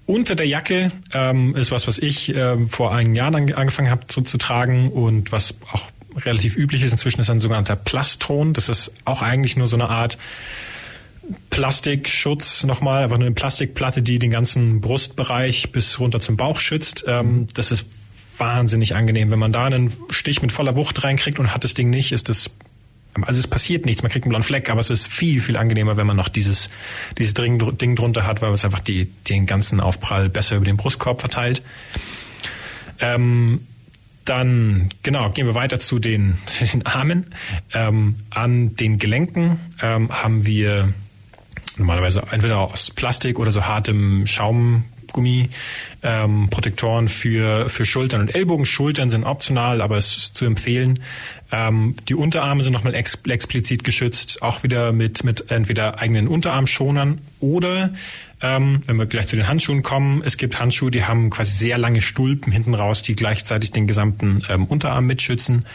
unter der Jacke ähm, ist was, was ich äh, vor einigen Jahren angefangen habe zu, zu tragen und was auch relativ üblich ist. Inzwischen ist ein sogenannter Plastron. Das ist auch eigentlich nur so eine Art Plastikschutz nochmal, einfach nur eine Plastikplatte, die den ganzen Brustbereich bis runter zum Bauch schützt. Ähm, das ist wahnsinnig angenehm. Wenn man da einen Stich mit voller Wucht reinkriegt und hat das Ding nicht, ist das also es passiert nichts, man kriegt einen blauen Fleck, aber es ist viel, viel angenehmer, wenn man noch dieses, dieses Ding, drunter hat, weil es einfach die, den ganzen Aufprall besser über den Brustkorb verteilt. Ähm, dann, genau, gehen wir weiter zu den, zu den Armen. Ähm, an den Gelenken ähm, haben wir normalerweise entweder aus Plastik oder so hartem Schaumgummi ähm, Protektoren für, für Schultern und Ellbogen. Schultern sind optional, aber es ist zu empfehlen. Ähm, die Unterarme sind nochmal ex explizit geschützt, auch wieder mit, mit entweder eigenen Unterarmschonern oder ähm, wenn wir gleich zu den Handschuhen kommen, es gibt Handschuhe, die haben quasi sehr lange Stulpen hinten raus, die gleichzeitig den gesamten ähm, Unterarm mitschützen.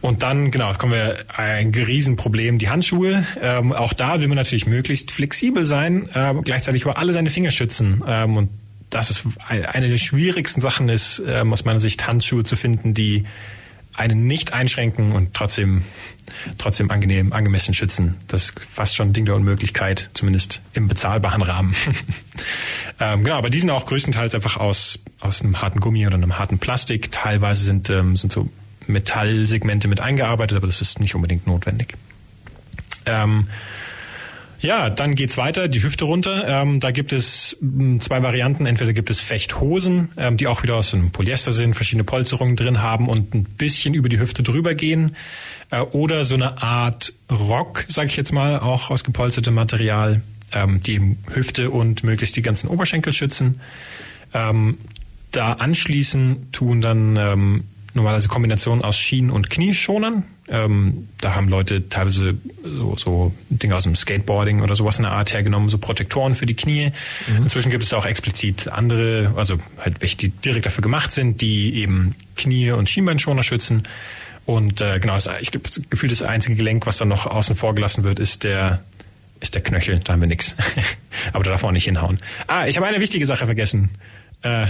Und dann, genau, kommen wir ein Riesenproblem, die Handschuhe. Ähm, auch da will man natürlich möglichst flexibel sein, äh, gleichzeitig aber alle seine Finger schützen. Ähm, und das ist eine der schwierigsten Sachen ist, ähm, aus meiner Sicht, Handschuhe zu finden, die einen nicht einschränken und trotzdem, trotzdem angenehm, angemessen schützen. Das ist fast schon ein Ding der Unmöglichkeit, zumindest im bezahlbaren Rahmen. ähm, genau, aber die sind auch größtenteils einfach aus, aus einem harten Gummi oder einem harten Plastik. Teilweise sind, ähm, sind so Metallsegmente mit eingearbeitet, aber das ist nicht unbedingt notwendig. Ähm, ja, dann geht's weiter, die Hüfte runter. Ähm, da gibt es hm, zwei Varianten. Entweder gibt es Fechthosen, ähm, die auch wieder aus einem Polyester sind, verschiedene Polsterungen drin haben und ein bisschen über die Hüfte drüber gehen. Äh, oder so eine Art Rock, sage ich jetzt mal, auch aus gepolstertem Material, ähm, die eben Hüfte und möglichst die ganzen Oberschenkel schützen. Ähm, da anschließen tun dann ähm, normalerweise Kombinationen aus Schienen und Knieschonern. Ähm, da haben Leute teilweise so, so Dinge aus dem Skateboarding oder sowas in der Art hergenommen, so Protektoren für die Knie. Mhm. Inzwischen gibt es auch explizit andere, also halt welche, die direkt dafür gemacht sind, die eben Knie und Schienbeinschoner schützen. Und äh, genau, das, ich das Gefühl, das einzige Gelenk, was dann noch außen vor gelassen wird, ist der ist der Knöchel. Da haben wir nix. Aber da darf man auch nicht hinhauen. Ah, ich habe eine wichtige Sache vergessen. Äh,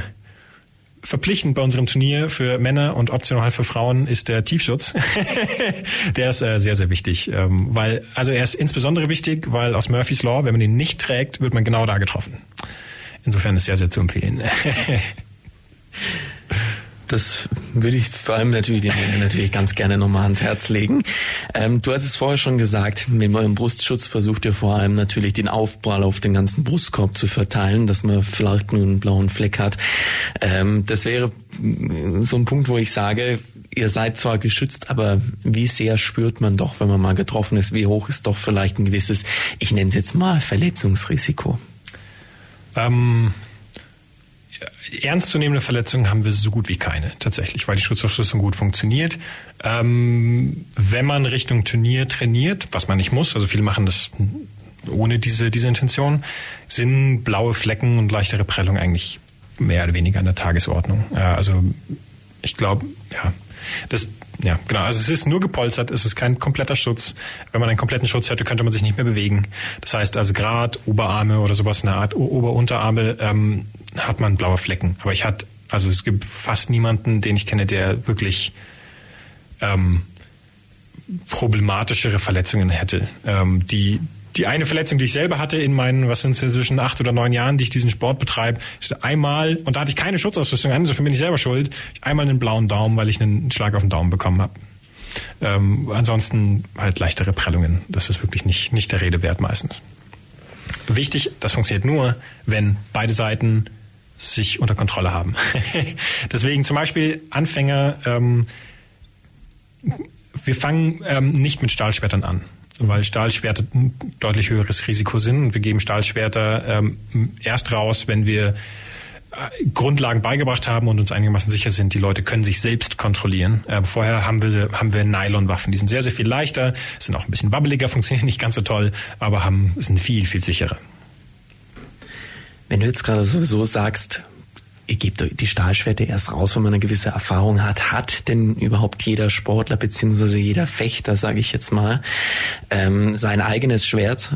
verpflichtend bei unserem Turnier für Männer und optional für Frauen ist der Tiefschutz. der ist äh, sehr, sehr wichtig. Ähm, weil, also er ist insbesondere wichtig, weil aus Murphy's Law, wenn man ihn nicht trägt, wird man genau da getroffen. Insofern ist sehr, sehr zu empfehlen. Das würde ich vor allem natürlich den natürlich ganz gerne nochmal ans Herz legen. Ähm, du hast es vorher schon gesagt, mit eurem Brustschutz versucht ihr vor allem natürlich den Aufprall auf den ganzen Brustkorb zu verteilen, dass man vielleicht nur einen blauen Fleck hat. Ähm, das wäre so ein Punkt, wo ich sage, ihr seid zwar geschützt, aber wie sehr spürt man doch, wenn man mal getroffen ist, wie hoch ist doch vielleicht ein gewisses, ich nenne es jetzt mal Verletzungsrisiko? Ähm ernstzunehmende Verletzungen haben wir so gut wie keine tatsächlich, weil die Schutzausrüstung gut funktioniert. Ähm, wenn man Richtung Turnier trainiert, was man nicht muss, also viele machen das ohne diese, diese Intention, sind blaue Flecken und leichtere Prellung eigentlich mehr oder weniger an der Tagesordnung. Ja, also ich glaube, ja, das ja, genau. Also es ist nur gepolstert, es ist kein kompletter Schutz. Wenn man einen kompletten Schutz hätte, könnte man sich nicht mehr bewegen. Das heißt also gerade Oberarme oder sowas in der Art Ober-Unterarme ähm, hat man blaue Flecken. Aber ich hatte, also es gibt fast niemanden, den ich kenne, der wirklich ähm, problematischere Verletzungen hätte. Ähm, die die eine Verletzung, die ich selber hatte in meinen, was sind es inzwischen acht oder neun Jahren, die ich diesen Sport betreibe, einmal, und da hatte ich keine Schutzausrüstung an, insofern bin ich selber schuld, einmal einen blauen Daumen, weil ich einen Schlag auf den Daumen bekommen habe. Ähm, ansonsten halt leichtere Prellungen. Das ist wirklich nicht, nicht der Rede wert meistens. Wichtig, das funktioniert nur, wenn beide Seiten sich unter Kontrolle haben. Deswegen zum Beispiel Anfänger, ähm, wir fangen ähm, nicht mit Stahlschwertern an weil Stahlschwerter ein deutlich höheres Risiko sind. Und wir geben Stahlschwerter ähm, erst raus, wenn wir äh, Grundlagen beigebracht haben und uns einigermaßen sicher sind, die Leute können sich selbst kontrollieren. Äh, vorher haben wir, haben wir Nylonwaffen. Die sind sehr, sehr viel leichter, sind auch ein bisschen wabbeliger, funktionieren nicht ganz so toll, aber haben, sind viel, viel sicherer. Wenn du jetzt gerade sowieso sagst, ihr gebt die Stahlschwerte erst raus, wenn man eine gewisse Erfahrung hat. Hat denn überhaupt jeder Sportler beziehungsweise jeder Fechter, sage ich jetzt mal, ähm, sein eigenes Schwert?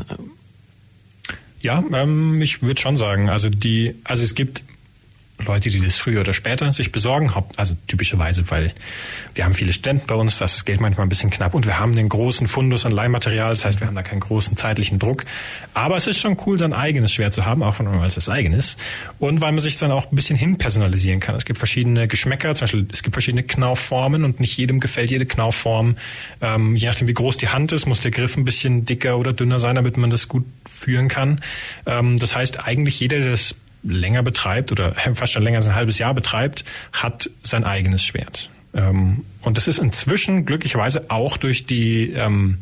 Ja, ähm, ich würde schon sagen, also die, also es gibt Leute, die das früher oder später sich besorgen, also typischerweise, weil wir haben viele Studenten bei uns, da ist das Geld manchmal ein bisschen knapp und wir haben den großen Fundus an Leihmaterial, das heißt, wir haben da keinen großen zeitlichen Druck. Aber es ist schon cool, sein eigenes Schwert zu haben, auch wenn man als das eigenes. Und weil man sich dann auch ein bisschen hinpersonalisieren kann. Es gibt verschiedene Geschmäcker, zum Beispiel es gibt verschiedene Knaufformen und nicht jedem gefällt jede Knaufform. Ähm, je nachdem, wie groß die Hand ist, muss der Griff ein bisschen dicker oder dünner sein, damit man das gut führen kann. Ähm, das heißt, eigentlich jeder, der das länger betreibt oder fast schon länger als ein halbes Jahr betreibt, hat sein eigenes Schwert. Ähm, und das ist inzwischen glücklicherweise auch durch die ähm,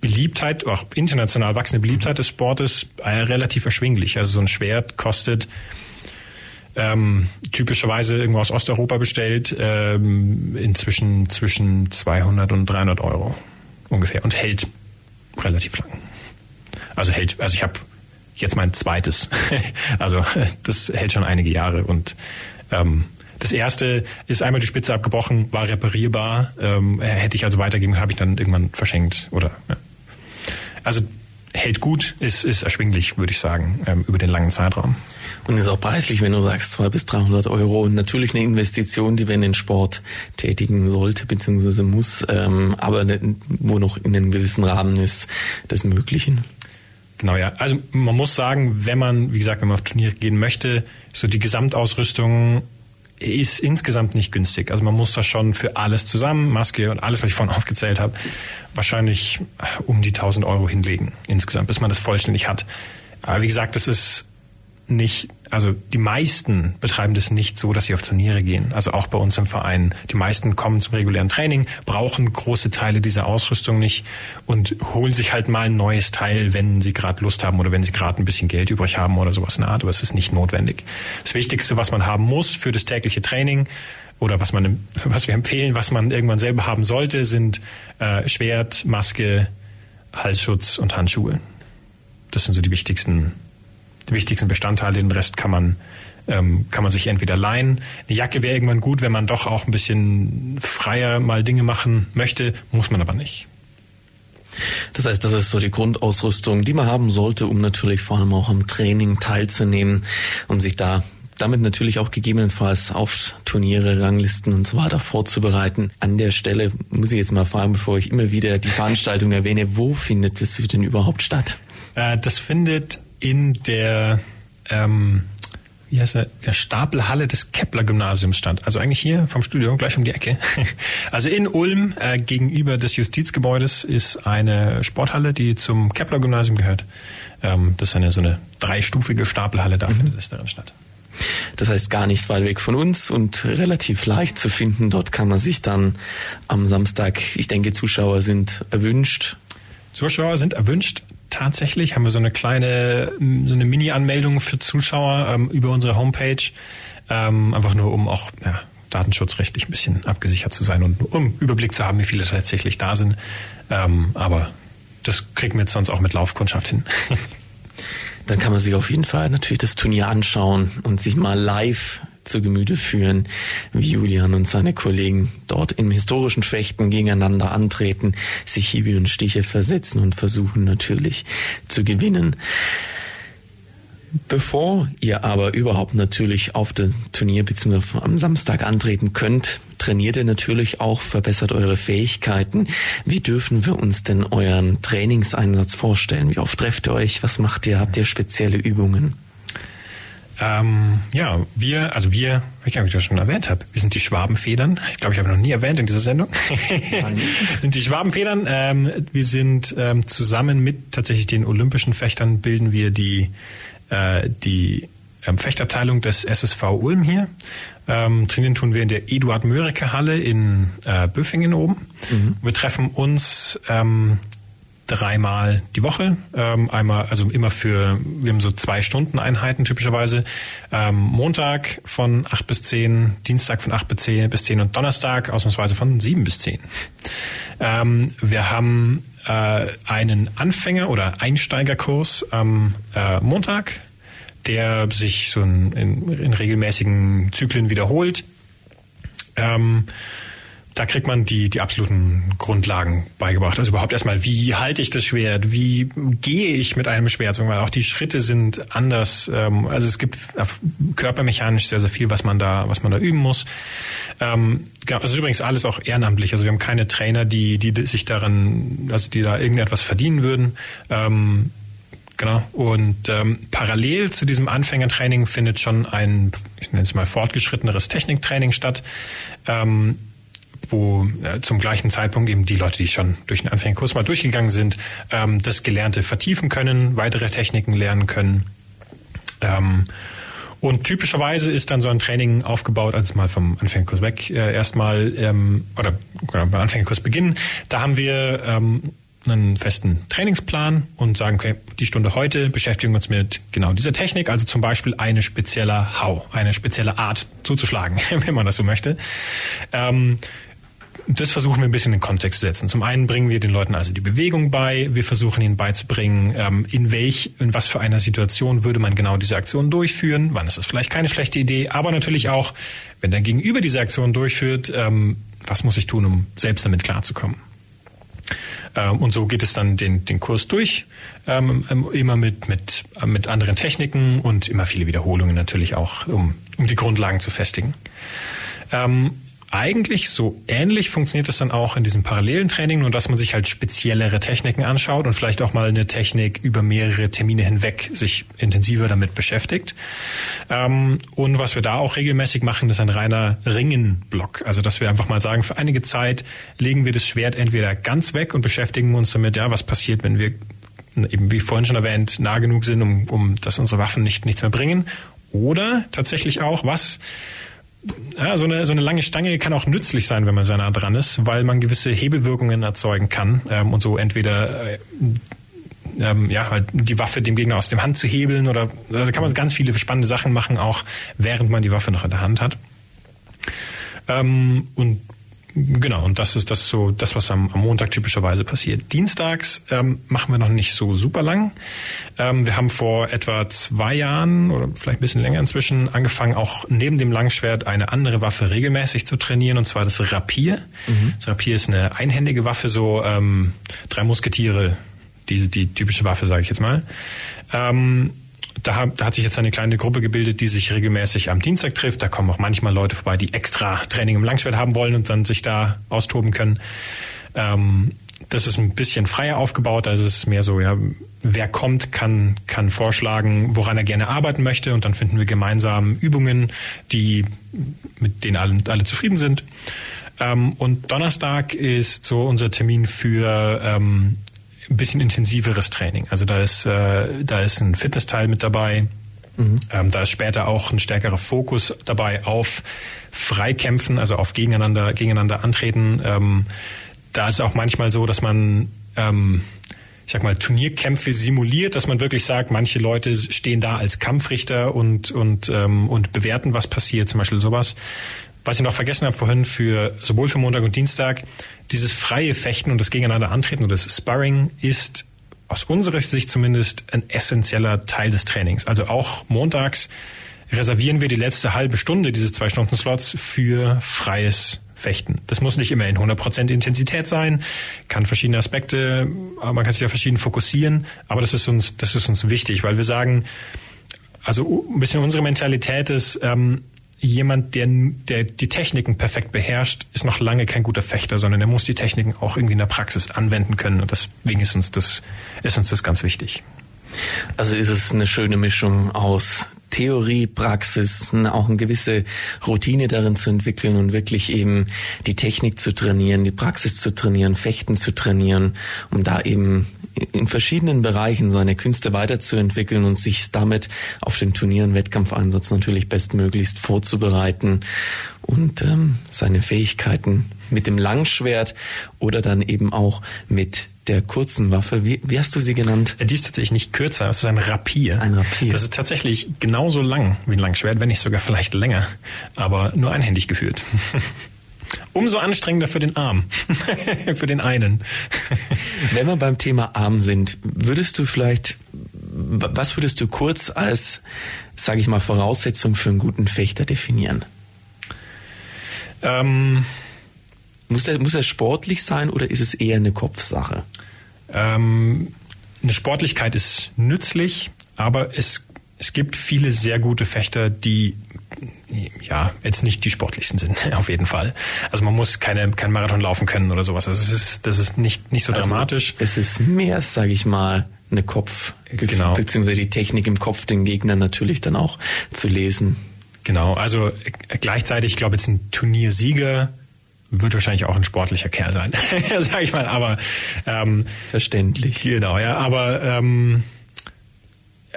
Beliebtheit, auch international wachsende Beliebtheit des Sportes äh, relativ erschwinglich. Also so ein Schwert kostet ähm, typischerweise irgendwo aus Osteuropa bestellt, ähm, inzwischen zwischen 200 und 300 Euro ungefähr und hält relativ lang. Also hält, also ich habe jetzt mein zweites. also das hält schon einige Jahre und ähm, das erste ist einmal die Spitze abgebrochen, war reparierbar, ähm, hätte ich also weitergegeben, habe ich dann irgendwann verschenkt oder ja. also hält gut, ist, ist erschwinglich, würde ich sagen, ähm, über den langen Zeitraum. Und ist auch preislich, wenn du sagst, 200 bis 300 Euro. Und natürlich eine Investition, die man in den Sport tätigen sollte, beziehungsweise muss, ähm, aber wo noch in einem gewissen Rahmen ist, des Möglichen. Genau, ja. Also man muss sagen, wenn man, wie gesagt, wenn man auf Turniere gehen möchte, so die Gesamtausrüstung ist insgesamt nicht günstig. Also man muss da schon für alles zusammen, Maske und alles, was ich vorhin aufgezählt habe, wahrscheinlich um die 1000 Euro hinlegen insgesamt, bis man das vollständig hat. Aber wie gesagt, das ist nicht, also die meisten betreiben das nicht so, dass sie auf Turniere gehen. Also auch bei uns im Verein. Die meisten kommen zum regulären Training, brauchen große Teile dieser Ausrüstung nicht und holen sich halt mal ein neues Teil, wenn sie gerade Lust haben oder wenn sie gerade ein bisschen Geld übrig haben oder sowas in der Art. Aber es ist nicht notwendig. Das Wichtigste, was man haben muss für das tägliche Training oder was man, was wir empfehlen, was man irgendwann selber haben sollte, sind äh, Schwert, Maske, Halsschutz und Handschuhe. Das sind so die wichtigsten die wichtigsten Bestandteile. Den Rest kann man ähm, kann man sich entweder leihen. Eine Jacke wäre irgendwann gut, wenn man doch auch ein bisschen freier mal Dinge machen möchte, muss man aber nicht. Das heißt, das ist so die Grundausrüstung, die man haben sollte, um natürlich vor allem auch am Training teilzunehmen, um sich da damit natürlich auch gegebenenfalls auf Turniere, Ranglisten und so weiter vorzubereiten. An der Stelle muss ich jetzt mal fragen, bevor ich immer wieder die Veranstaltung erwähne, wo findet das denn überhaupt statt? Äh, das findet in der, ähm, wie heißt er, der Stapelhalle des Kepler-Gymnasiums stand. Also eigentlich hier vom Studio, gleich um die Ecke. Also in Ulm, äh, gegenüber des Justizgebäudes, ist eine Sporthalle, die zum Kepler-Gymnasium gehört. Ähm, das ist eine so eine dreistufige Stapelhalle, da mhm. findet es darin statt. Das heißt gar nicht weit weg von uns und relativ leicht zu finden. Dort kann man sich dann am Samstag, ich denke, Zuschauer sind erwünscht. Zuschauer sind erwünscht tatsächlich haben wir so eine kleine, so eine Mini-Anmeldung für Zuschauer ähm, über unsere Homepage. Ähm, einfach nur, um auch ja, datenschutzrechtlich ein bisschen abgesichert zu sein und um Überblick zu haben, wie viele tatsächlich da sind. Ähm, aber das kriegen wir jetzt sonst auch mit Laufkundschaft hin. Dann kann man sich auf jeden Fall natürlich das Turnier anschauen und sich mal live zu Gemüte führen, wie Julian und seine Kollegen dort im historischen Fechten gegeneinander antreten, sich Hiebe und Stiche versetzen und versuchen natürlich zu gewinnen. Bevor ihr aber überhaupt natürlich auf dem Turnier bzw. am Samstag antreten könnt, trainiert ihr natürlich auch, verbessert eure Fähigkeiten. Wie dürfen wir uns denn euren Trainingseinsatz vorstellen? Wie oft trefft ihr euch? Was macht ihr? Habt ihr spezielle Übungen? Ähm, ja, wir, also wir, ich glaube, ich das schon erwähnt habe, wir sind die Schwabenfedern. Ich glaube, ich habe noch nie erwähnt in dieser Sendung. sind die Schwabenfedern. Ähm, wir sind ähm, zusammen mit tatsächlich den olympischen Fechtern bilden wir die äh, die ähm, Fechtabteilung des SSV Ulm hier. Ähm, trainieren tun wir in der Eduard Mörike Halle in äh, Böfingen oben. Mhm. Wir treffen uns ähm, dreimal die Woche. Ähm, einmal, also immer für, wir haben so zwei Stunden Einheiten typischerweise. Ähm, Montag von acht bis zehn, Dienstag von acht bis zehn bis zehn und Donnerstag ausnahmsweise von sieben bis zehn. Ähm, wir haben äh, einen Anfänger- oder Einsteigerkurs am äh, Montag, der sich so in, in, in regelmäßigen Zyklen wiederholt. Ähm, da kriegt man die, die absoluten Grundlagen beigebracht. Also überhaupt erstmal, wie halte ich das Schwert? Wie gehe ich mit einem Schwert? Weil auch die Schritte sind anders. Ähm, also es gibt körpermechanisch sehr, sehr viel, was man da, was man da üben muss. Ähm, es ist übrigens alles auch ehrenamtlich. Also wir haben keine Trainer, die, die sich daran, also die da irgendetwas verdienen würden. Ähm, Genau. Und ähm, parallel zu diesem Anfängertraining findet schon ein, ich nenne es mal fortgeschritteneres Techniktraining statt. Ähm, wo äh, zum gleichen Zeitpunkt eben die Leute, die schon durch den Anfängerkurs mal durchgegangen sind, ähm, das Gelernte vertiefen können, weitere Techniken lernen können. Ähm, und typischerweise ist dann so ein Training aufgebaut, also mal vom Anfängerkurs weg, äh, erstmal, ähm, oder genau, beim Anfängerkurs beginnen. Da haben wir ähm, einen festen Trainingsplan und sagen, okay, die Stunde heute beschäftigen wir uns mit genau dieser Technik, also zum Beispiel eine spezielle Hau, eine spezielle Art zuzuschlagen, wenn man das so möchte. Ähm, das versuchen wir ein bisschen in den Kontext zu setzen. Zum einen bringen wir den Leuten also die Bewegung bei. Wir versuchen ihnen beizubringen, ähm, in welch, in was für einer Situation würde man genau diese Aktion durchführen. Wann ist das vielleicht keine schlechte Idee. Aber natürlich auch, wenn der Gegenüber diese Aktion durchführt, ähm, was muss ich tun, um selbst damit klarzukommen. Ähm, und so geht es dann den, den Kurs durch, immer mit, mit, mit anderen Techniken und immer viele Wiederholungen natürlich auch, um, um die Grundlagen zu festigen eigentlich so ähnlich funktioniert es dann auch in diesem parallelen Training, nur dass man sich halt speziellere Techniken anschaut und vielleicht auch mal eine Technik über mehrere Termine hinweg sich intensiver damit beschäftigt. Ähm, und was wir da auch regelmäßig machen, ist ein reiner Ringenblock. Also dass wir einfach mal sagen, für einige Zeit legen wir das Schwert entweder ganz weg und beschäftigen uns damit, ja, was passiert, wenn wir eben wie vorhin schon erwähnt, nah genug sind, um, um dass unsere Waffen nicht nichts mehr bringen. Oder tatsächlich auch, was ja, so eine, so eine lange Stange kann auch nützlich sein, wenn man sehr nah dran ist, weil man gewisse Hebelwirkungen erzeugen kann ähm, und so entweder äh, ähm, ja, halt die Waffe dem Gegner aus dem Hand zu hebeln oder also kann man ganz viele spannende Sachen machen, auch während man die Waffe noch in der Hand hat. Ähm, und Genau, und das ist das so das, was am, am Montag typischerweise passiert. Dienstags ähm, machen wir noch nicht so super lang. Ähm, wir haben vor etwa zwei Jahren oder vielleicht ein bisschen länger inzwischen angefangen, auch neben dem Langschwert eine andere Waffe regelmäßig zu trainieren, und zwar das Rapier. Mhm. Das Rapier ist eine einhändige Waffe, so ähm, drei Musketiere, die, die typische Waffe, sage ich jetzt mal. Ähm, da, da hat sich jetzt eine kleine Gruppe gebildet, die sich regelmäßig am Dienstag trifft. Da kommen auch manchmal Leute vorbei, die extra Training im Langschwert haben wollen und dann sich da austoben können. Ähm, das ist ein bisschen freier aufgebaut, also es ist mehr so, ja, wer kommt, kann, kann vorschlagen, woran er gerne arbeiten möchte und dann finden wir gemeinsam Übungen, die, mit denen alle, alle zufrieden sind. Ähm, und Donnerstag ist so unser Termin für ähm, ein bisschen intensiveres Training. Also da ist, äh, da ist ein Fitnessteil mit dabei. Mhm. Ähm, da ist später auch ein stärkerer Fokus dabei auf Freikämpfen, also auf gegeneinander, gegeneinander antreten. Ähm, da ist auch manchmal so, dass man ähm, ich sag mal, Turnierkämpfe simuliert, dass man wirklich sagt, manche Leute stehen da als Kampfrichter und, und, ähm, und bewerten, was passiert, zum Beispiel sowas. Was ich noch vergessen habe vorhin für sowohl für Montag und Dienstag, dieses freie Fechten und das Gegeneinander antreten und das Sparring ist aus unserer Sicht zumindest ein essentieller Teil des Trainings. Also auch montags reservieren wir die letzte halbe Stunde dieses zwei Stunden Slots für freies Fechten. Das muss nicht immer in 100% Intensität sein, kann verschiedene Aspekte, man kann sich da verschieden fokussieren, aber das ist uns, das ist uns wichtig, weil wir sagen, also ein bisschen unsere Mentalität ist, ähm, jemand, der, der die Techniken perfekt beherrscht, ist noch lange kein guter Fechter, sondern er muss die Techniken auch irgendwie in der Praxis anwenden können. Und deswegen ist uns das, ist uns das ganz wichtig. Also ist es eine schöne Mischung aus Theorie, Praxis, auch eine gewisse Routine darin zu entwickeln und wirklich eben die Technik zu trainieren, die Praxis zu trainieren, Fechten zu trainieren, um da eben in verschiedenen Bereichen seine Künste weiterzuentwickeln und sich damit auf den Turnieren, Wettkampfeinsatz natürlich bestmöglichst vorzubereiten und ähm, seine Fähigkeiten mit dem Langschwert oder dann eben auch mit der kurzen Waffe. Wie, wie hast du sie genannt? Die ist tatsächlich nicht kürzer, es ist ein Rapier. Ein Rapier. Das ist tatsächlich genauso lang wie ein Langschwert, wenn nicht sogar vielleicht länger, aber nur einhändig geführt. Umso anstrengender für den Arm, für den einen. Wenn wir beim Thema Arm sind, würdest du vielleicht, was würdest du kurz als, sage ich mal, Voraussetzung für einen guten Fechter definieren? Ähm, muss er, muss er sportlich sein oder ist es eher eine Kopfsache? Ähm, eine Sportlichkeit ist nützlich, aber es, es gibt viele sehr gute Fechter, die ja, jetzt nicht die sportlichsten sind, auf jeden Fall. Also man muss keine, kein Marathon laufen können oder sowas. Also es ist, das ist nicht, nicht so also dramatisch. Es ist mehr, sage ich mal, eine Kopf, genau. beziehungsweise die Technik im Kopf, den Gegner natürlich dann auch zu lesen. Genau, also gleichzeitig, ich glaube jetzt ein Turniersieger wird wahrscheinlich auch ein sportlicher Kerl sein, sag ich mal. Aber ähm, verständlich. Genau, ja. Aber ähm,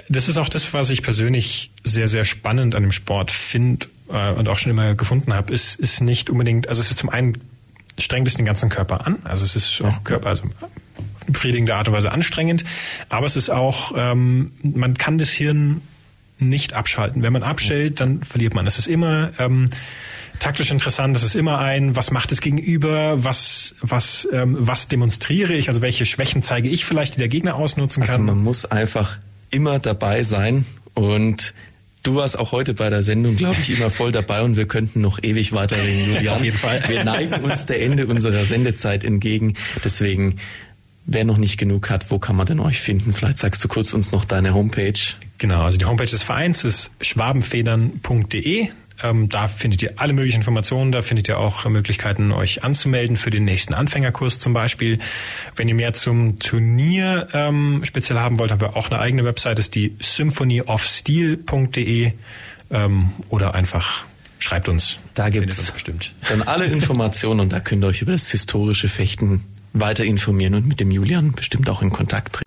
das ist auch das, was ich persönlich sehr, sehr spannend an dem Sport finde äh, und auch schon immer gefunden habe, ist, ist nicht unbedingt, also es ist zum einen strengt es den ganzen Körper an, also es ist auch Körper, also auf eine befriedigende Art und Weise anstrengend, aber es ist auch, ähm, man kann das Hirn nicht abschalten. Wenn man abstellt, dann verliert man. Es ist immer ähm, taktisch interessant. Es ist immer ein, was macht es gegenüber, was was ähm, was demonstriere ich, also welche Schwächen zeige ich vielleicht, die der Gegner ausnutzen also kann. Also man muss einfach immer dabei sein und Du warst auch heute bei der Sendung, glaube ich, immer voll dabei und wir könnten noch ewig weiterreden, Julian. Auf jeden Fall. Wir neigen uns der Ende unserer Sendezeit entgegen. Deswegen, wer noch nicht genug hat, wo kann man denn euch finden? Vielleicht sagst du kurz uns noch deine Homepage. Genau, also die Homepage des Vereins ist schwabenfedern.de. Ähm, da findet ihr alle möglichen Informationen, da findet ihr auch Möglichkeiten, euch anzumelden für den nächsten Anfängerkurs zum Beispiel. Wenn ihr mehr zum Turnier ähm, speziell haben wollt, haben wir auch eine eigene Website, das ist die symphonyofsteel.de ähm, oder einfach schreibt uns. Da gibt's dann alle Informationen und da könnt ihr euch über das historische Fechten weiter informieren und mit dem Julian bestimmt auch in Kontakt treten.